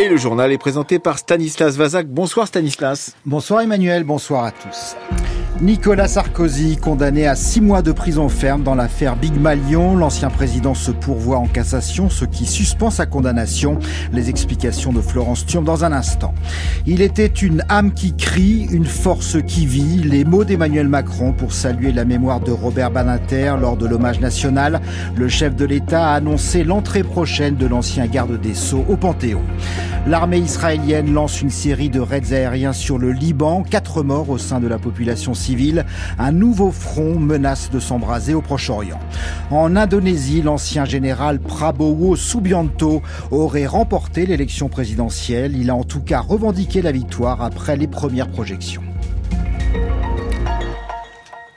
Et le journal est présenté par Stanislas Vazak. Bonsoir Stanislas. Bonsoir Emmanuel, bonsoir à tous. Nicolas Sarkozy, condamné à six mois de prison ferme dans l'affaire Big Malion. L'ancien président se pourvoit en cassation, ce qui suspend sa condamnation. Les explications de Florence Thurm dans un instant. Il était une âme qui crie, une force qui vit. Les mots d'Emmanuel Macron pour saluer la mémoire de Robert Banater lors de l'hommage national. Le chef de l'État a annoncé l'entrée prochaine de l'ancien garde des Sceaux au Panthéon. L'armée israélienne lance une série de raids aériens sur le Liban. Quatre morts au sein de la population civile. Un nouveau front menace de s'embraser au Proche-Orient. En Indonésie, l'ancien général Prabowo Subianto aurait remporté l'élection présidentielle. Il a en tout cas revendiqué la victoire après les premières projections.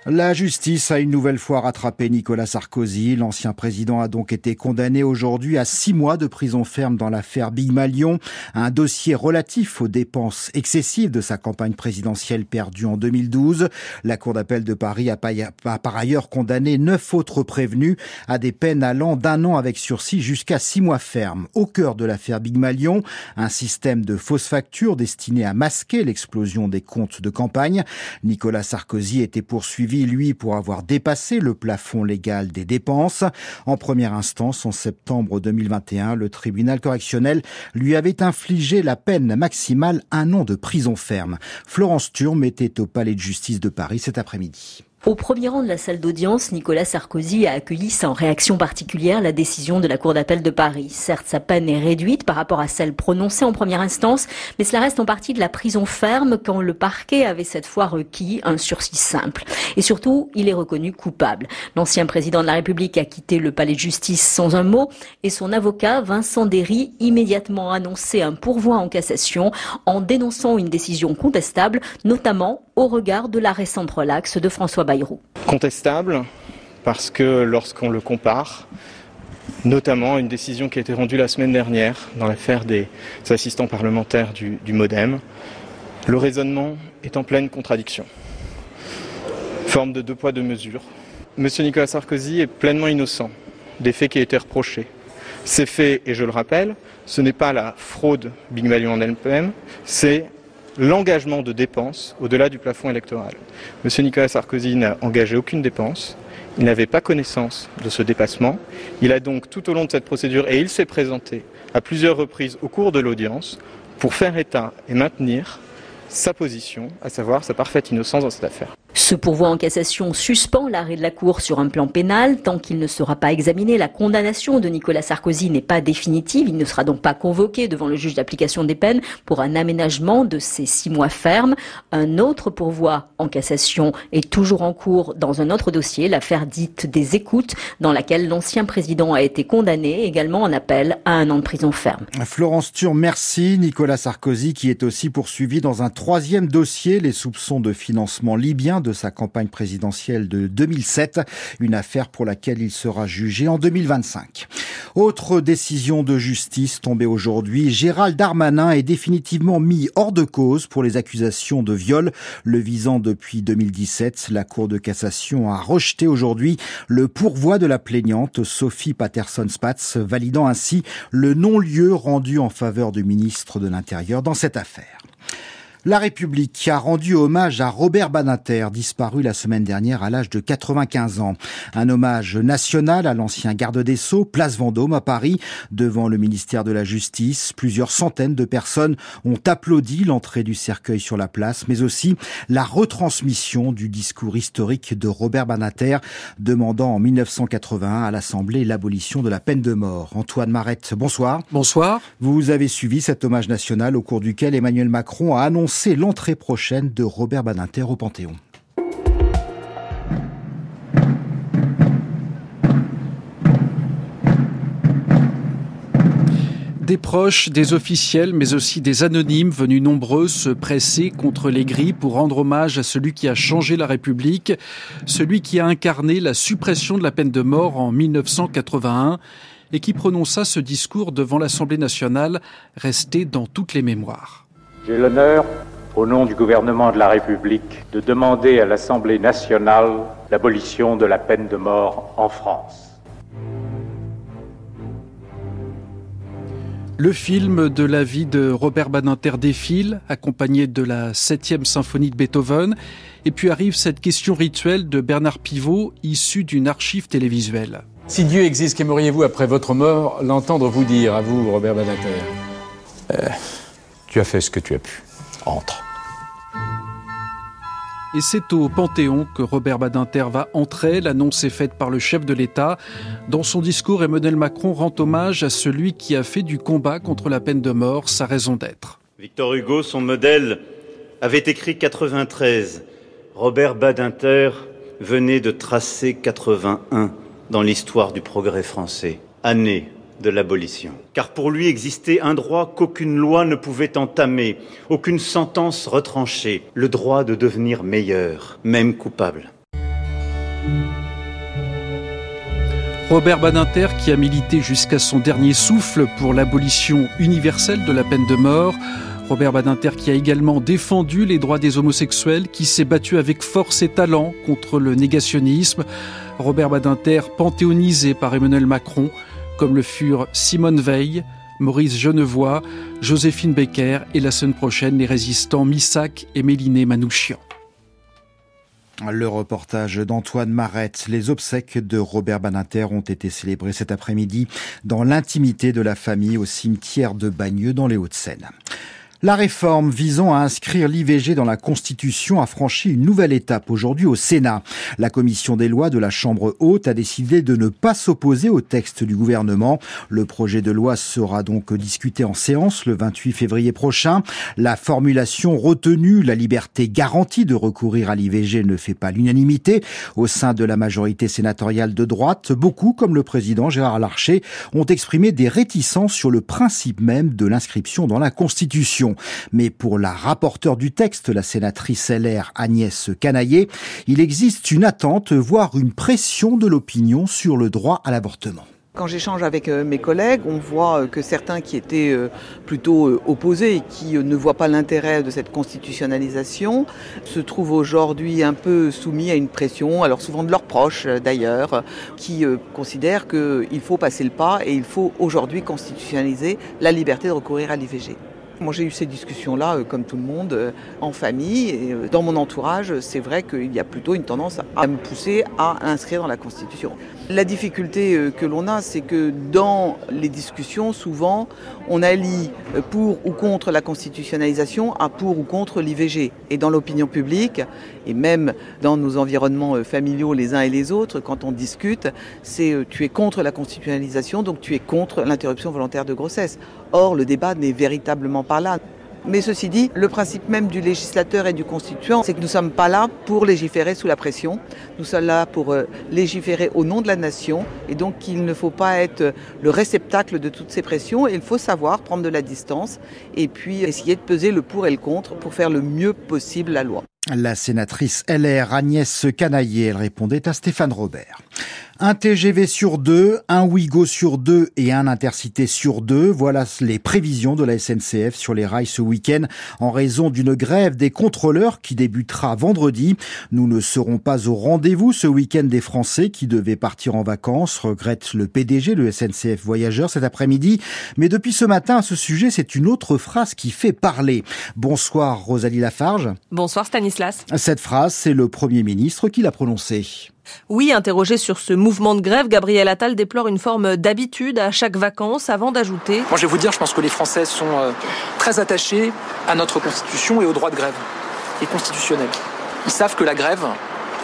La justice a une nouvelle fois rattrapé Nicolas Sarkozy. L'ancien président a donc été condamné aujourd'hui à six mois de prison ferme dans l'affaire Big Malion, un dossier relatif aux dépenses excessives de sa campagne présidentielle perdue en 2012. La Cour d'appel de Paris a par ailleurs condamné neuf autres prévenus à des peines allant d'un an avec sursis jusqu'à six mois ferme. Au cœur de l'affaire Big Malion, un système de fausses factures destiné à masquer l'explosion des comptes de campagne. Nicolas Sarkozy était poursuivi lui, pour avoir dépassé le plafond légal des dépenses. En première instance, en septembre 2021, le tribunal correctionnel lui avait infligé la peine maximale un an de prison ferme. Florence Turme était au palais de justice de Paris cet après-midi. Au premier rang de la salle d'audience, Nicolas Sarkozy a accueilli sans réaction particulière la décision de la Cour d'appel de Paris. Certes, sa peine est réduite par rapport à celle prononcée en première instance, mais cela reste en partie de la prison ferme quand le parquet avait cette fois requis un sursis simple. Et surtout, il est reconnu coupable. L'ancien président de la République a quitté le palais de justice sans un mot et son avocat, Vincent Derry, immédiatement annoncé un pourvoi en cassation en dénonçant une décision contestable, notamment au regard de la récente relaxe de François Contestable parce que lorsqu'on le compare, notamment une décision qui a été rendue la semaine dernière dans l'affaire des assistants parlementaires du, Modem, le raisonnement est en pleine contradiction. Forme de deux poids, deux mesures. Monsieur Nicolas Sarkozy est pleinement innocent des faits qui ont été reprochés. Ces faits, et je le rappelle, ce n'est pas la fraude Big Malion en elle-même, c'est l'engagement de dépenses au-delà du plafond électoral. Monsieur Nicolas Sarkozy n'a engagé aucune dépense. Il n'avait pas connaissance de ce dépassement. Il a donc tout au long de cette procédure, et il s'est présenté à plusieurs reprises au cours de l'audience, pour faire état et maintenir sa position, à savoir sa parfaite innocence dans cette affaire. Ce pourvoi en cassation suspend l'arrêt de la Cour sur un plan pénal. Tant qu'il ne sera pas examiné, la condamnation de Nicolas Sarkozy n'est pas définitive. Il ne sera donc pas convoqué devant le juge d'application des peines pour un aménagement de ces six mois fermes. Un autre pourvoi en cassation est toujours en cours dans un autre dossier, l'affaire dite des écoutes, dans laquelle l'ancien président a été condamné également en appel à un an de prison ferme. Florence Thur, merci. Nicolas Sarkozy qui est aussi poursuivi dans un troisième dossier, les soupçons de financement libyen de sa campagne présidentielle de 2007, une affaire pour laquelle il sera jugé en 2025. Autre décision de justice tombée aujourd'hui, Gérald Darmanin est définitivement mis hors de cause pour les accusations de viol le visant depuis 2017. La Cour de cassation a rejeté aujourd'hui le pourvoi de la plaignante Sophie Patterson-Spatz, validant ainsi le non-lieu rendu en faveur du ministre de l'Intérieur dans cette affaire. La République a rendu hommage à Robert Banater, disparu la semaine dernière à l'âge de 95 ans. Un hommage national à l'ancien garde des Sceaux, place Vendôme à Paris, devant le ministère de la Justice. Plusieurs centaines de personnes ont applaudi l'entrée du cercueil sur la place, mais aussi la retransmission du discours historique de Robert Banater, demandant en 1981 à l'Assemblée l'abolition de la peine de mort. Antoine Marette, bonsoir. Bonsoir. Vous avez suivi cet hommage national au cours duquel Emmanuel Macron a annoncé c'est l'entrée prochaine de Robert Badinter au Panthéon. Des proches, des officiels, mais aussi des anonymes venus nombreux se presser contre les grilles pour rendre hommage à celui qui a changé la République, celui qui a incarné la suppression de la peine de mort en 1981 et qui prononça ce discours devant l'Assemblée nationale resté dans toutes les mémoires. J'ai l'honneur, au nom du gouvernement de la République, de demander à l'Assemblée nationale l'abolition de la peine de mort en France. Le film de la vie de Robert Badinter défile, accompagné de la septième symphonie de Beethoven. Et puis arrive cette question rituelle de Bernard Pivot, issue d'une archive télévisuelle. Si Dieu existe, qu'aimeriez-vous après votre mort l'entendre vous dire, à vous, Robert Badinter? Euh, Tu as fait ce que tu as pu. Entre. Et c'est au Panthéon que Robert Badinter va entrer. L'annonce est faite par le chef de l'État. Dans son discours, Emmanuel Macron rend hommage à celui qui a fait du combat contre la peine de mort sa raison d'être. Victor Hugo, son modèle, avait écrit 93. Robert Badinter venait de tracer 81 dans l'histoire du progrès français. Année de l'abolition. Car pour lui existait un droit qu'aucune loi ne pouvait entamer, aucune sentence retrancher, le droit de devenir meilleur, même coupable. Robert Badinter, qui a milité jusqu'à son dernier souffle pour l'abolition universelle de la peine de mort, Robert Badinter qui a également défendu les droits des homosexuels, qui s'est battu avec force et talent contre le négationnisme. Robert Badinter, panthéonisé par Emmanuel Macron, comme le furent Simone Veil, Maurice Genevoix, Joséphine Becker et la semaine prochaine les résistants Missac et Méliné Manouchian. Le reportage d'Antoine Marette. Les obsèques de Robert Baninter ont été célébrées cet après-midi dans l'intimité de la famille au cimetière de Bagneux dans les Hauts-de-Seine. La réforme visant à inscrire l'IVG dans la Constitution a franchi une nouvelle étape aujourd'hui au Sénat. La commission des lois de la Chambre haute a décidé de ne pas s'opposer au texte du gouvernement. Le projet de loi sera donc discuté en séance le 28 février prochain. La formulation retenue, la liberté garantie de recourir à l'IVG ne fait pas l'unanimité. Au sein de la majorité sénatoriale de droite, beaucoup, comme le président Gérard Larcher, ont exprimé des réticences sur le principe même de l'inscription dans la Constitution. Mais pour la rapporteure du texte, la sénatrice LR Agnès Canaillé, il existe une attente, voire une pression de l'opinion sur le droit à l'avortement. Quand j'échange avec euh, mes collègues, on voit euh, que certains qui étaient euh, plutôt opposés qui ne voient pas l'intérêt de cette constitutionnalisation se trouvent aujourd'hui un peu soumis à une pression, alors souvent de leurs proches d'ailleurs, qui considèrent qu'il faut passer le pas et il faut aujourd'hui constitutionnaliser la liberté de recourir à l'IVG. Moi, j'ai eu ces discussions-là, euh, comme tout le monde, euh, en famille. Euh, dans mon entourage, c'est vrai qu'il y a plutôt une tendance à me pousser à inscrire dans la Constitution. La difficulté que l'on a, c'est que dans les discussions, souvent, on allie pour ou contre la constitutionnalisation à pour ou contre l'IVG. Et dans l'opinion publique, et même dans nos environnements familiaux les uns et les autres, quand on discute, c'est tu es contre la constitutionnalisation, donc tu es contre l'interruption volontaire de grossesse. Or, le débat n'est véritablement pas là. Mais ceci dit, le principe même du législateur et du constituant, c'est que nous ne sommes pas là pour légiférer sous la pression, nous sommes là pour euh, légiférer au nom de la nation, et donc il ne faut pas être le réceptacle de toutes ces pressions, il faut savoir prendre de la distance, et puis essayer de peser le pour et le contre pour faire le mieux possible la loi. La sénatrice LR Agnès Canaillé, elle répondait à Stéphane Robert. Un TGV sur deux, un Ouigo sur deux et un Intercité sur deux. Voilà les prévisions de la SNCF sur les rails ce week-end en raison d'une grève des contrôleurs qui débutera vendredi. Nous ne serons pas au rendez-vous ce week-end des Français qui devaient partir en vacances, regrette le PDG, le SNCF Voyageurs cet après-midi. Mais depuis ce matin à ce sujet, c'est une autre phrase qui fait parler. Bonsoir Rosalie Lafarge. Bonsoir Stanislas. Cette phrase, c'est le Premier ministre qui l'a prononcée. Oui, interrogé sur ce mouvement de grève, Gabriel Attal déplore une forme d'habitude à chaque vacances avant d'ajouter Moi je vais vous dire, je pense que les Français sont euh, très attachés à notre Constitution et au droit de grève, et constitutionnel. Ils savent que la grève,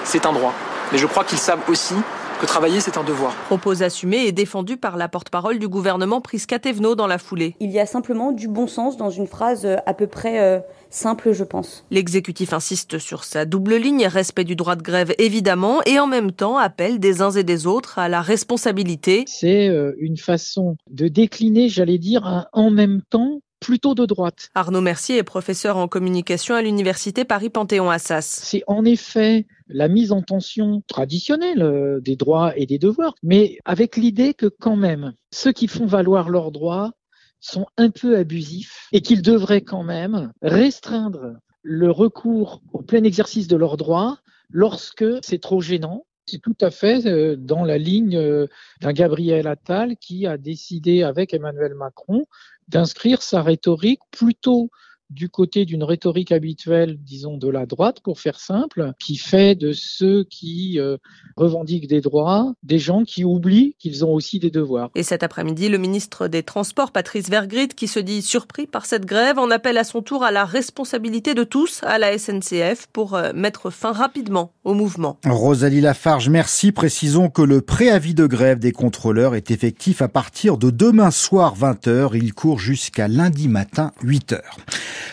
c'est un droit. Mais je crois qu'ils savent aussi que travailler, c'est un devoir. Propos assumé et défendu par la porte-parole du gouvernement Prisca Thévenot dans la foulée. Il y a simplement du bon sens dans une phrase euh, à peu près euh, simple, je pense. L'exécutif insiste sur sa double ligne, respect du droit de grève évidemment, et en même temps appelle des uns et des autres à la responsabilité. C'est euh, une façon de décliner, j'allais dire, un en même temps plutôt de droite. Arnaud Mercier est professeur en communication à l'université Paris-Panthéon-Assas. C'est en effet la mise en tension traditionnelle euh, des droits et des devoirs, mais avec l'idée que quand même, ceux qui font valoir leurs droits sont un peu abusifs et qu'ils devraient quand même restreindre le recours au plein exercice de leurs droits lorsque c'est trop gênant C'est tout à fait euh, dans la ligne euh, d'un Gabriel Attal qui a décidé avec Emmanuel Macron d'inscrire sa rhétorique plutôt du côté d'une rhétorique habituelle, disons, de la droite, pour faire simple, qui fait de ceux qui euh, revendiquent des droits des gens qui oublient qu'ils ont aussi des devoirs. Et cet après-midi, le ministre des Transports, Patrice Vergrit, qui se dit surpris par cette grève, en appelle à son tour à la responsabilité de tous à la SNCF pour euh, mettre fin rapidement au mouvement. Rosalie Lafarge, merci. Précisons que le préavis de grève des contrôleurs est effectif à partir de demain soir 20h. Il court jusqu'à lundi matin 8h.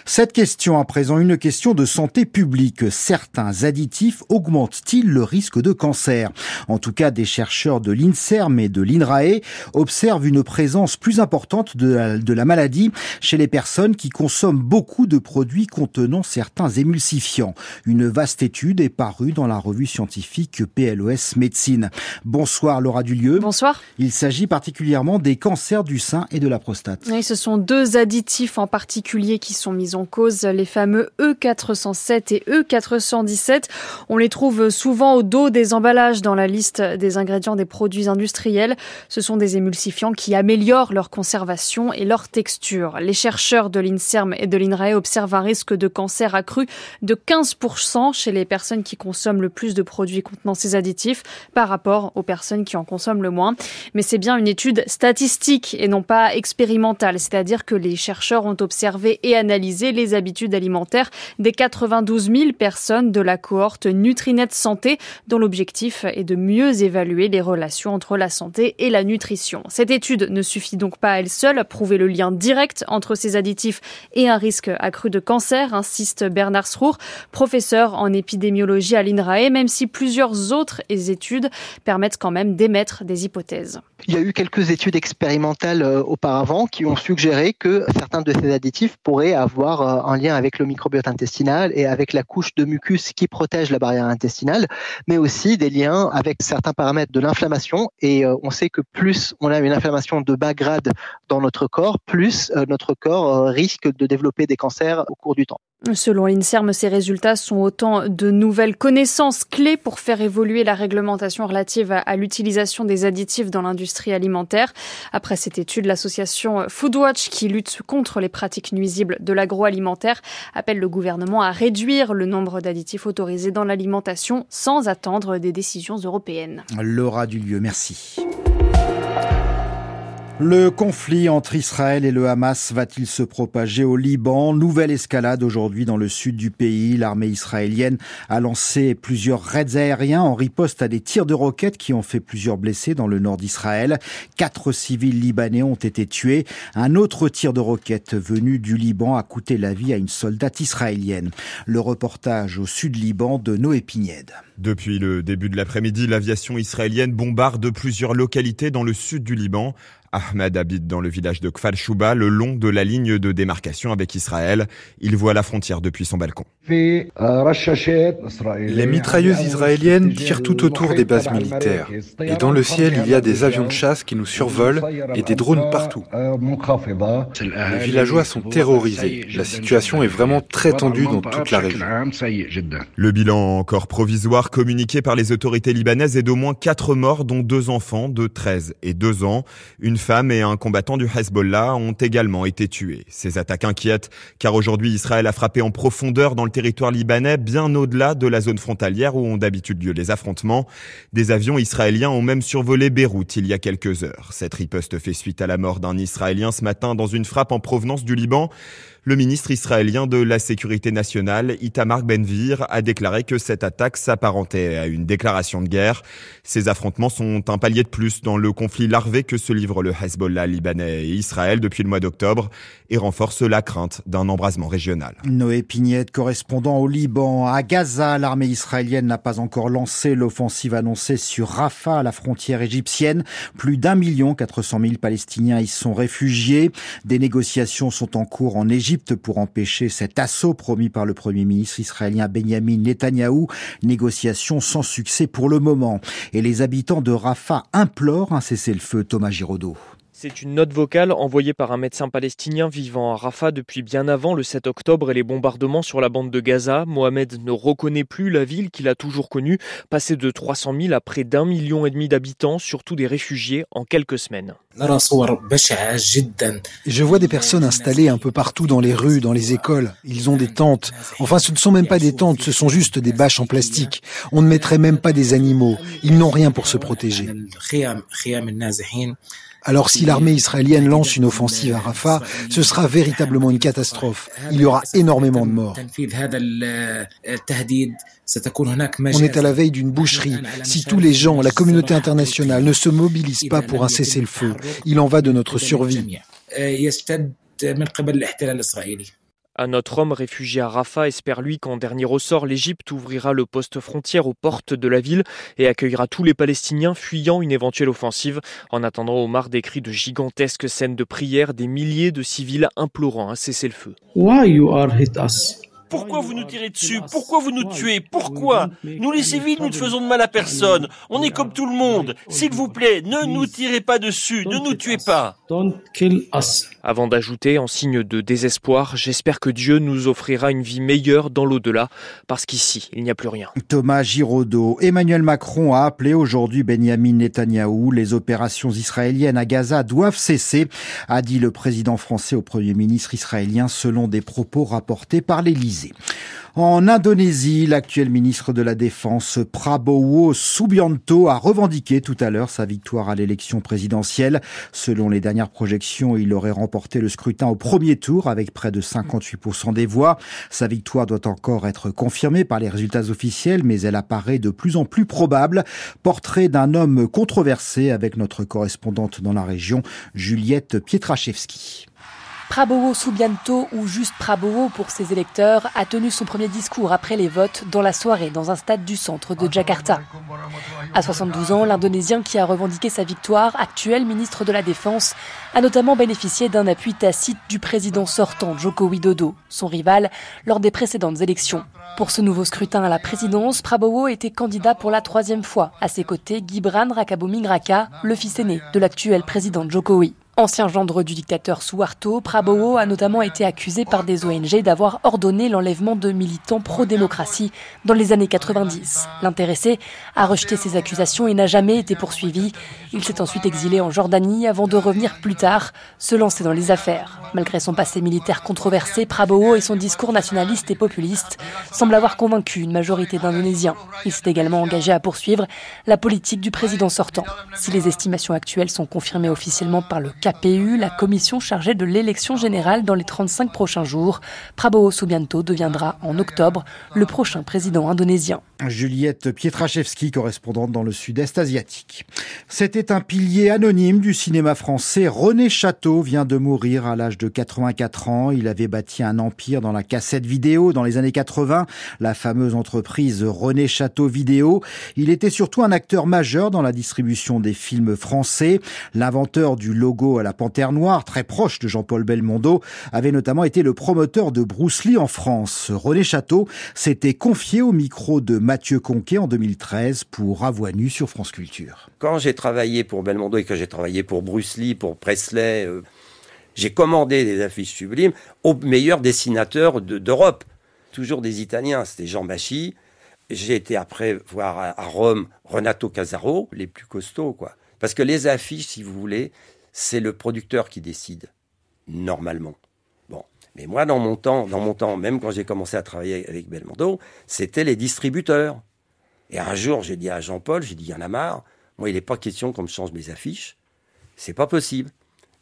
Cette question à présent, une question de santé publique. Certains additifs augmentent-ils le risque de cancer? En tout cas, des chercheurs de l'INSERM et de l'INRAE observent une présence plus importante de la, de la maladie chez les personnes qui consomment beaucoup de produits contenant certains émulsifiants. Une vaste étude est parue dans la revue scientifique PLOS Médecine. Bonsoir Laura Dulieu. Bonsoir. Il s'agit particulièrement des cancers du sein et de la prostate. Oui, ce sont deux additifs en particulier qui sont mis en cause, les fameux E407 et E417. On les trouve souvent au dos des emballages dans la liste des ingrédients des produits industriels. Ce sont des émulsifiants qui améliorent leur conservation et leur texture. Les chercheurs de l'INSERM et de l'INRAE observent un risque de cancer accru de 15% chez les personnes qui consomment le plus de produits contenant ces additifs par rapport aux personnes qui en consomment le moins. Mais c'est bien une étude statistique et non pas expérimentale, c'est-à-dire que les chercheurs ont observé et analysé les habitudes alimentaires des 92 000 personnes de la cohorte Nutrinet Santé, dont l'objectif est de mieux évaluer les relations entre la santé et la nutrition. Cette étude ne suffit donc pas à elle seule à prouver le lien direct entre ces additifs et un risque accru de cancer, insiste Bernard Srour, professeur en épidémiologie à l'INRAE, même si plusieurs autres études permettent quand même d'émettre des hypothèses. Il y a eu quelques études expérimentales euh, auparavant qui ont suggéré que certains de ces additifs pourraient avoir euh, un lien avec le microbiote intestinal et avec la couche de mucus qui protège la barrière intestinale, mais aussi des liens avec certains paramètres de l'inflammation. Et euh, on sait que plus on a une inflammation de bas grade dans notre corps, plus notre corps risque de développer des cancers au cours du temps. Selon l'INSERM, ces résultats sont autant de nouvelles connaissances clés pour faire évoluer la réglementation relative à l'utilisation des additifs dans l'industrie alimentaire. Après cette étude, l'association Foodwatch, qui lutte contre les pratiques nuisibles de l'agroalimentaire, appelle le gouvernement à réduire le nombre d'additifs autorisés dans l'alimentation sans attendre des décisions européennes. Laura Dulieu, merci. Le conflit entre Israël et le Hamas va-t-il se propager au Liban? Nouvelle escalade aujourd'hui dans le sud du pays. L'armée israélienne a lancé plusieurs raids aériens en riposte à des tirs de roquettes qui ont fait plusieurs blessés dans le nord d'Israël. Quatre civils libanais ont été tués. Un autre tir de roquette venu du Liban a coûté la vie à une soldate israélienne. Le reportage au sud Liban de Noé Pignède. Depuis le début de l'après-midi, l'aviation israélienne bombarde plusieurs localités dans le sud du Liban. Ahmed habite dans le village de Kfar Shuba, le long de la ligne de démarcation avec Israël. Il voit la frontière depuis son balcon. Les mitrailleuses israéliennes tirent tout autour des bases militaires. Et dans le ciel, il y a des avions de chasse qui nous survolent et des drones partout. Les villageois sont terrorisés. La situation est vraiment très tendue dans toute la région. Le bilan encore provisoire communiqué par les autorités libanaises est d'au moins 4 morts, dont deux enfants de 13 et 2 ans. Une femme et un combattant du Hezbollah ont également été tués. Ces attaques inquiètent car aujourd'hui Israël a frappé en profondeur dans le territoire libanais, bien au-delà de la zone frontalière où ont d'habitude lieu les affrontements. Des avions israéliens ont même survolé Beyrouth il y a quelques heures. Cette riposte fait suite à la mort d'un Israélien ce matin dans une frappe en provenance du Liban. Le ministre israélien de la Sécurité nationale, Itamar Benvir, a déclaré que cette attaque s'apparentait à une déclaration de guerre. Ces affrontements sont un palier de plus dans le conflit larvé que se livrent le Hezbollah libanais et Israël depuis le mois d'octobre et renforce la crainte d'un embrasement régional. Noé Pignette, correspondant au Liban. À Gaza, l'armée israélienne n'a pas encore lancé l'offensive annoncée sur Rafah, la frontière égyptienne. Plus d'un million quatre cent mille Palestiniens y sont réfugiés. Des négociations sont en cours en Égypte pour empêcher cet assaut promis par le Premier ministre israélien Benjamin Netanyahou. Négociations sans succès pour le moment. Et les habitants de Rafah implorent un cessez-le-feu Thomas Giraudot. C'est une note vocale envoyée par un médecin palestinien vivant à Rafah depuis bien avant le 7 octobre et les bombardements sur la bande de Gaza. Mohamed ne reconnaît plus la ville qu'il a toujours connue, passée de 300 000 à près d'un million et demi d'habitants, surtout des réfugiés, en quelques semaines. Je vois des personnes installées un peu partout dans les rues, dans les écoles. Ils ont des tentes. Enfin, ce ne sont même pas des tentes, ce sont juste des bâches en plastique. On ne mettrait même pas des animaux. Ils n'ont rien pour se protéger. Alors si l'armée israélienne lance une offensive à Rafah, ce sera véritablement une catastrophe. Il y aura énormément de morts. On est à la veille d'une boucherie. Si tous les gens, la communauté internationale ne se mobilisent pas pour un cessez-le-feu, il en va de notre survie. Un autre homme réfugié à Rafah espère lui qu'en dernier ressort, l'Égypte ouvrira le poste frontière aux portes de la ville et accueillera tous les Palestiniens fuyant une éventuelle offensive. En attendant, Omar décrit de gigantesques scènes de prière, des milliers de civils implorant un cessez-le-feu. Pourquoi vous nous tirez dessus Pourquoi vous nous tuez Pourquoi Nous les civils, nous ne faisons de mal à personne. On est comme tout le monde. S'il vous plaît, ne nous tirez pas dessus, ne nous tuez pas. Avant d'ajouter, en signe de désespoir, j'espère que Dieu nous offrira une vie meilleure dans l'au-delà, parce qu'ici, il n'y a plus rien. Thomas Giraudot, Emmanuel Macron a appelé aujourd'hui Benjamin Netanyahou. Les opérations israéliennes à Gaza doivent cesser, a dit le président français au premier ministre israélien selon des propos rapportés par l'Élysée. En Indonésie, l'actuel ministre de la Défense Prabowo Subianto a revendiqué tout à l'heure sa victoire à l'élection présidentielle. Selon les dernières projections, il aurait remporté le scrutin au premier tour avec près de 58% des voix. Sa victoire doit encore être confirmée par les résultats officiels, mais elle apparaît de plus en plus probable. Portrait d'un homme controversé avec notre correspondante dans la région, Juliette Pietraszewski. Prabowo Subianto, ou juste Prabowo pour ses électeurs, a tenu son premier discours après les votes dans la soirée dans un stade du centre de Jakarta. À 72 ans, l'Indonésien qui a revendiqué sa victoire, actuel ministre de la Défense, a notamment bénéficié d'un appui tacite du président sortant Joko Widodo, son rival, lors des précédentes élections. Pour ce nouveau scrutin à la présidence, Prabowo était candidat pour la troisième fois. À ses côtés, Gibran Rakabuming Raka, le fils aîné de l'actuel président Jokowi. Ancien gendre du dictateur Suharto, Prabowo a notamment été accusé par des ONG d'avoir ordonné l'enlèvement de militants pro-démocratie dans les années 90. L'intéressé a rejeté ces accusations et n'a jamais été poursuivi. Il s'est ensuite exilé en Jordanie avant de revenir plus tard se lancer dans les affaires. Malgré son passé militaire controversé, Prabowo et son discours nationaliste et populiste semblent avoir convaincu une majorité d'Indonésiens. Il s'est également engagé à poursuivre la politique du président sortant. Si les estimations actuelles sont confirmées officiellement par le KPU, la commission chargée de l'élection générale dans les 35 prochains jours. Prabowo Subianto deviendra en octobre le prochain président indonésien. Juliette Pietraszewski, correspondante dans le sud-est asiatique. C'était un pilier anonyme du cinéma français. René Château vient de mourir à l'âge de 84 ans. Il avait bâti un empire dans la cassette vidéo dans les années 80, la fameuse entreprise René Château Vidéo. Il était surtout un acteur majeur dans la distribution des films français. L'inventeur du logo à la Panthère Noire, très proche de Jean-Paul Belmondo, avait notamment été le promoteur de Bruce Lee en France. René Château s'était confié au micro de Mathieu Conquet en 2013 pour Avoinu sur France Culture. Quand j'ai travaillé pour Belmondo et que j'ai travaillé pour Bruce Lee, pour Presley, euh, j'ai commandé des affiches sublimes aux meilleurs dessinateurs d'Europe. Toujours des Italiens, c'était Jean Bachy. J'ai été après voir à, à Rome Renato Casaro, les plus costauds, quoi. Parce que les affiches, si vous voulez, c'est le producteur qui décide, normalement. Mais moi, dans mon temps, dans mon temps, même quand j'ai commencé à travailler avec Belmondo, c'était les distributeurs. Et un jour, j'ai dit à Jean-Paul, j'ai dit, il y en a marre. Moi, il n'est pas question qu'on me change mes affiches. C'est pas possible.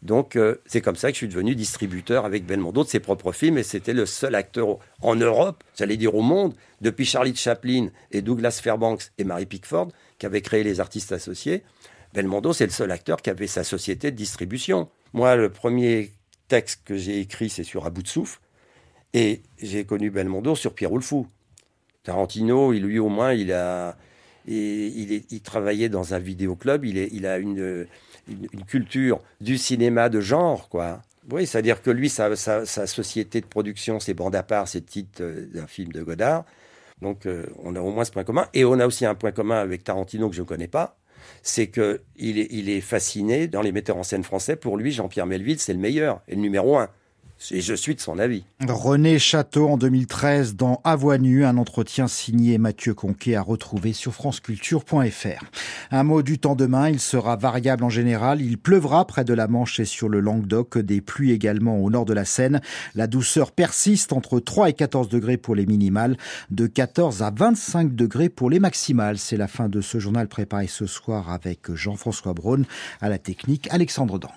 Donc, euh, c'est comme ça que je suis devenu distributeur avec Belmondo de ses propres films. Et c'était le seul acteur en Europe, j'allais dire au monde, depuis Charlie Chaplin et Douglas Fairbanks et Mary Pickford, qui avaient créé les artistes associés. Belmondo, c'est le seul acteur qui avait sa société de distribution. Moi, le premier texte que j'ai écrit, c'est sur À bout de souffle. Et j'ai connu Belmondo sur Pierre Fou. Tarantino, lui au moins, il a, il, il, travaillait dans un vidéoclub. Il, est, il a une, une, culture du cinéma de genre, quoi. Oui, c'est-à-dire que lui, sa, sa, société de production, c'est bande à part, c'est le titre euh, d'un film de Godard. Donc, euh, on a au moins ce point commun. Et on a aussi un point commun avec Tarantino que je ne connais pas, c'est que il est, fasciné dans les metteurs en scène français. Pour lui, Jean-Pierre Melville, c'est le meilleur et le numéro un. Et je suis de son avis. René Château en 2013 dans nue, un entretien signé Mathieu Conquet à retrouver sur franceculture.fr. Un mot du temps demain, il sera variable en général, il pleuvra près de la Manche et sur le Languedoc, des pluies également au nord de la Seine. La douceur persiste entre 3 et 14 degrés pour les minimales, de 14 à 25 degrés pour les maximales. C'est la fin de ce journal préparé ce soir avec Jean-François Braun à la technique Alexandre Dang.